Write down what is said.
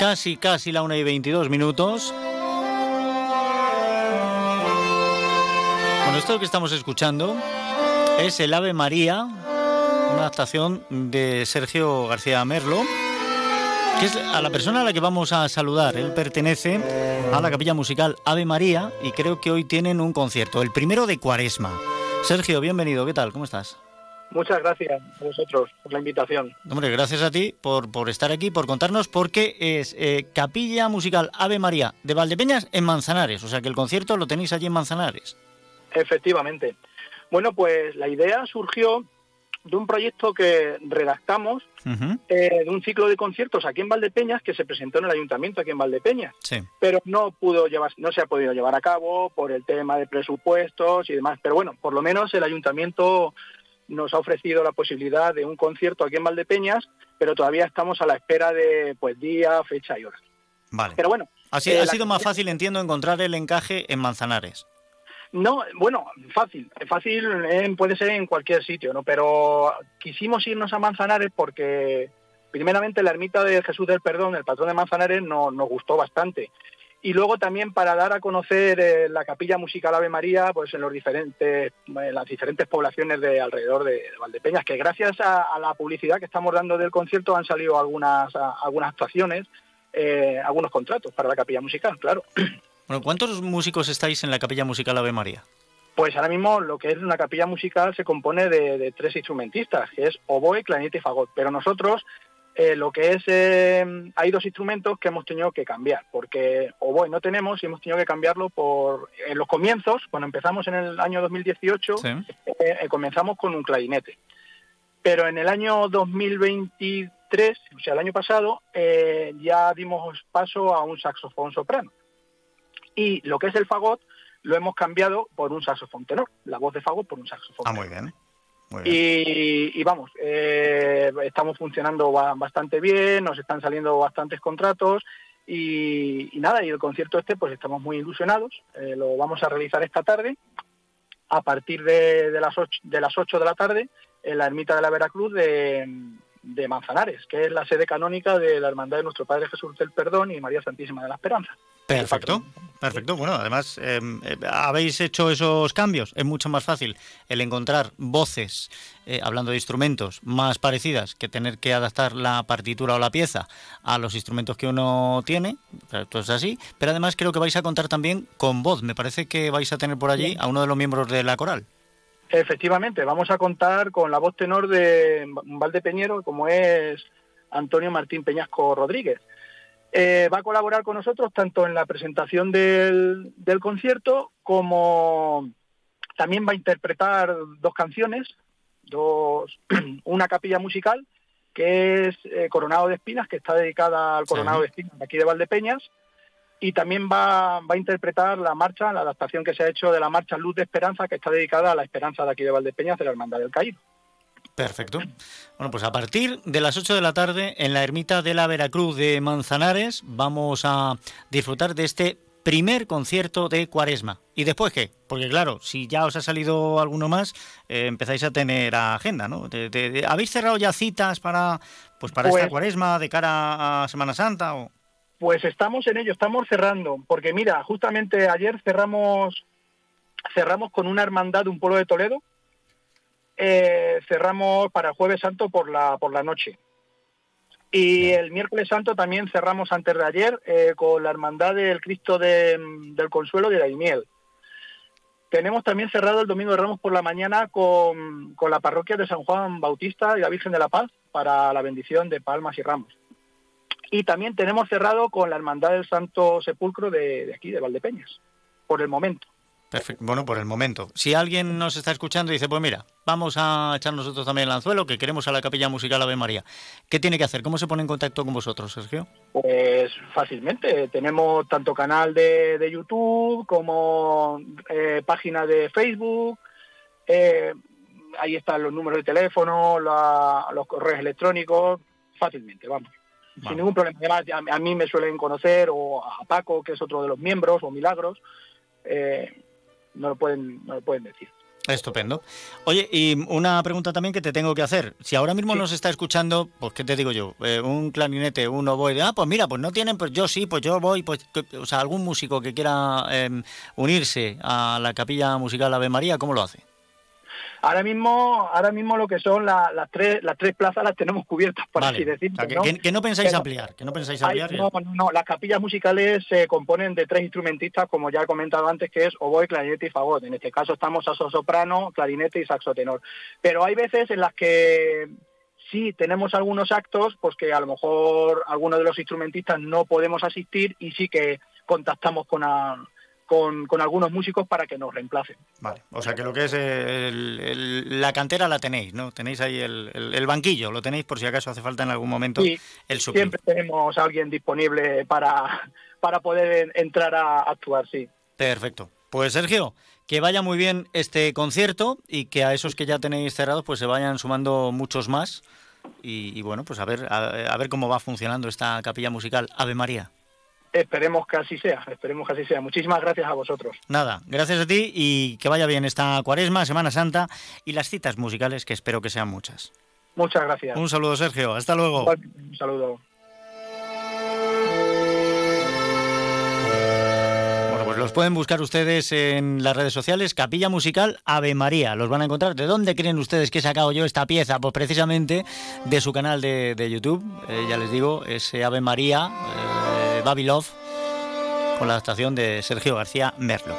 Casi, casi la 1 y 22 minutos. Bueno, esto que estamos escuchando es el Ave María, una adaptación de Sergio García Merlo, que es a la persona a la que vamos a saludar. Él pertenece a la capilla musical Ave María y creo que hoy tienen un concierto, el primero de Cuaresma. Sergio, bienvenido, ¿qué tal? ¿Cómo estás? Muchas gracias a vosotros por la invitación. Hombre, gracias a ti por, por estar aquí, por contarnos, porque es eh, Capilla Musical Ave María de Valdepeñas en Manzanares. O sea que el concierto lo tenéis allí en Manzanares. Efectivamente. Bueno, pues la idea surgió de un proyecto que redactamos eh, de un ciclo de conciertos aquí en Valdepeñas que se presentó en el ayuntamiento aquí en Valdepeñas, sí. pero no pudo llevar, no se ha podido llevar a cabo por el tema de presupuestos y demás. Pero bueno, por lo menos el ayuntamiento nos ha ofrecido la posibilidad de un concierto aquí en Valdepeñas, pero todavía estamos a la espera de pues día, fecha y hora. Vale. Pero bueno, ha, eh, ha la- sido más fácil, entiendo, encontrar el encaje en Manzanares. No, bueno, fácil, fácil eh, puede ser en cualquier sitio, ¿no? Pero quisimos irnos a Manzanares porque primeramente la ermita de Jesús del Perdón, el patrón de Manzanares, no- nos gustó bastante. Y luego también para dar a conocer eh, la capilla musical Ave María, pues en los diferentes, en las diferentes poblaciones de alrededor de, de Valdepeñas, que gracias a, a la publicidad que estamos dando del concierto han salido algunas, a- algunas actuaciones, eh, algunos contratos para la capilla musical, claro. Bueno, ¿cuántos músicos estáis en la Capilla Musical Ave María? Pues ahora mismo lo que es una capilla musical se compone de, de tres instrumentistas, que es oboe, clarinete y fagot. Pero nosotros eh, lo que es, eh, hay dos instrumentos que hemos tenido que cambiar, porque oboe no tenemos y hemos tenido que cambiarlo por, en los comienzos, cuando empezamos en el año 2018, Sí. eh, eh, comenzamos con un clarinete. Pero en el año 2023, o sea, el año pasado, ya dimos paso a un saxofón soprano. Y lo que es el fagot lo hemos cambiado por un saxofón tenor, la voz de fagot por un saxofón Ah, tenor. muy bien. Muy bien. Y, y vamos, estamos funcionando ba- bastante bien, nos están saliendo bastantes contratos y, nada, y el concierto este pues estamos muy ilusionados, eh, lo vamos a realizar esta tarde. A partir de, de las 8, de las 8 de la tarde en la ermita de la Veracruz de, de Manzanares, que es la sede canónica de la Hermandad de Nuestro Padre Jesús del Perdón y María Santísima de la Esperanza. Perfecto, perfecto. Bueno, además, eh, eh, habéis hecho esos cambios. Es mucho más fácil el encontrar voces, eh, hablando de instrumentos, más parecidas que tener que adaptar la partitura o la pieza a los instrumentos que uno tiene. Es así. Pero además creo que vais a contar también con voz. Me parece que vais a tener por allí a uno de los miembros de la coral. Efectivamente, vamos a contar con la voz tenor de Valdepeñero, como es Antonio Martín Peñasco Rodríguez. Eh, va a colaborar con nosotros tanto en la presentación del, del concierto como también va a interpretar dos canciones, dos, una capilla musical que es eh, Coronado de Espinas, que está dedicada al Sí. Coronado de Espinas de aquí de Valdepeñas, y también va, va a interpretar la marcha, la adaptación que se ha hecho de la marcha Luz de Esperanza, que está dedicada a la esperanza de aquí de Valdepeñas de la Hermandad del Caído. Perfecto. Bueno, pues a partir de las 8 de la tarde en la ermita de la Veracruz de Manzanares vamos a disfrutar de este primer concierto de Cuaresma. ¿Y después qué? Porque claro, si ya os ha salido alguno más, eh, empezáis a tener agenda, ¿no? ¿Habéis cerrado ya citas para, pues para esta Pues- Cuaresma de cara a Semana Santa? O... Pues estamos en ello, estamos cerrando, porque mira, justamente ayer cerramos cerramos con una hermandad de un pueblo de Toledo, eh, cerramos para Jueves Santo por la por la noche. Y el miércoles santo también cerramos antes de ayer eh, con la hermandad del Cristo de- del Consuelo de Daimiel. Tenemos también cerrado el Domingo de Ramos por la mañana con, con la parroquia de San Juan Bautista y la Virgen de la Paz para la bendición de palmas y ramos. Y también tenemos cerrado con la Hermandad del Santo Sepulcro de, de aquí, de Valdepeñas, por el momento. Perfecto. Bueno, por el momento. Si alguien nos está escuchando y dice, pues mira, vamos a echar nosotros también el anzuelo, que queremos a la Capilla Musical Ave María. ¿Qué tiene que hacer? ¿Cómo se pone en contacto con vosotros, Sergio? Pues fácilmente. Tenemos tanto canal de, de YouTube como eh, página de Facebook. eh, ahí están los números de teléfono, la- los correos electrónicos. Fácilmente, vamos. Sin ningún problema. Además, a, a mí me suelen conocer, o a Paco, que es otro de los miembros, o Milagros. eh, no lo pueden, no lo pueden decir. Estupendo. Oye, y una pregunta también que te tengo que hacer. Si ahora mismo nos está escuchando, pues ¿qué te digo yo? Eh, un clarinete, un oboe, ah, pues mira, pues no tienen, pues yo sí, pues yo voy, pues, o sea, algún músico que quiera em, unirse a la capilla musical Ave María, ¿cómo lo hace? Ahora mismo, ahora mismo lo que son las tres, las tres plazas las tenemos cubiertas, por así decirlo. que, ¿no? pensáis ampliar, que no pensáis ampliar. no, no, las capillas musicales se componen de tres instrumentistas, como ya he comentado antes, que es oboe, clarinete y fagot. En este caso estamos a soprano, clarinete y saxo tenor. Pero hay veces en las que sí tenemos algunos actos, pues que a lo mejor algunos de los instrumentistas no podemos asistir y sí que contactamos con, a, con, algunos músicos para que nos reemplacen. Vale, o sea que lo que es la cantera la tenéis, ¿no? Tenéis ahí el, banquillo, lo tenéis por si acaso hace falta en algún momento sí, el Siempre tenemos a alguien disponible para, para poder entrar a actuar, sí. Perfecto. Pues Sergio, que vaya muy bien este concierto y que a esos que ya tenéis cerrados pues se vayan sumando muchos más y, bueno, pues a ver, a ver cómo va funcionando esta capilla musical Ave María. Esperemos que así sea, esperemos que así sea. Muchísimas gracias a vosotros. Nada, gracias a ti y que vaya bien esta cuaresma, Semana Santa y las citas musicales que espero que sean muchas. Muchas gracias. Un saludo, Sergio. Hasta luego. Un saludo. Bueno, pues los pueden buscar ustedes en las redes sociales, Capilla Musical Ave María. Los van a encontrar. ¿De dónde creen ustedes que he sacado yo esta pieza? Pues precisamente de su canal de, YouTube. Eh, ya les digo, es Ave María. Eh, Babilov con la adaptación de Sergio García Merlo.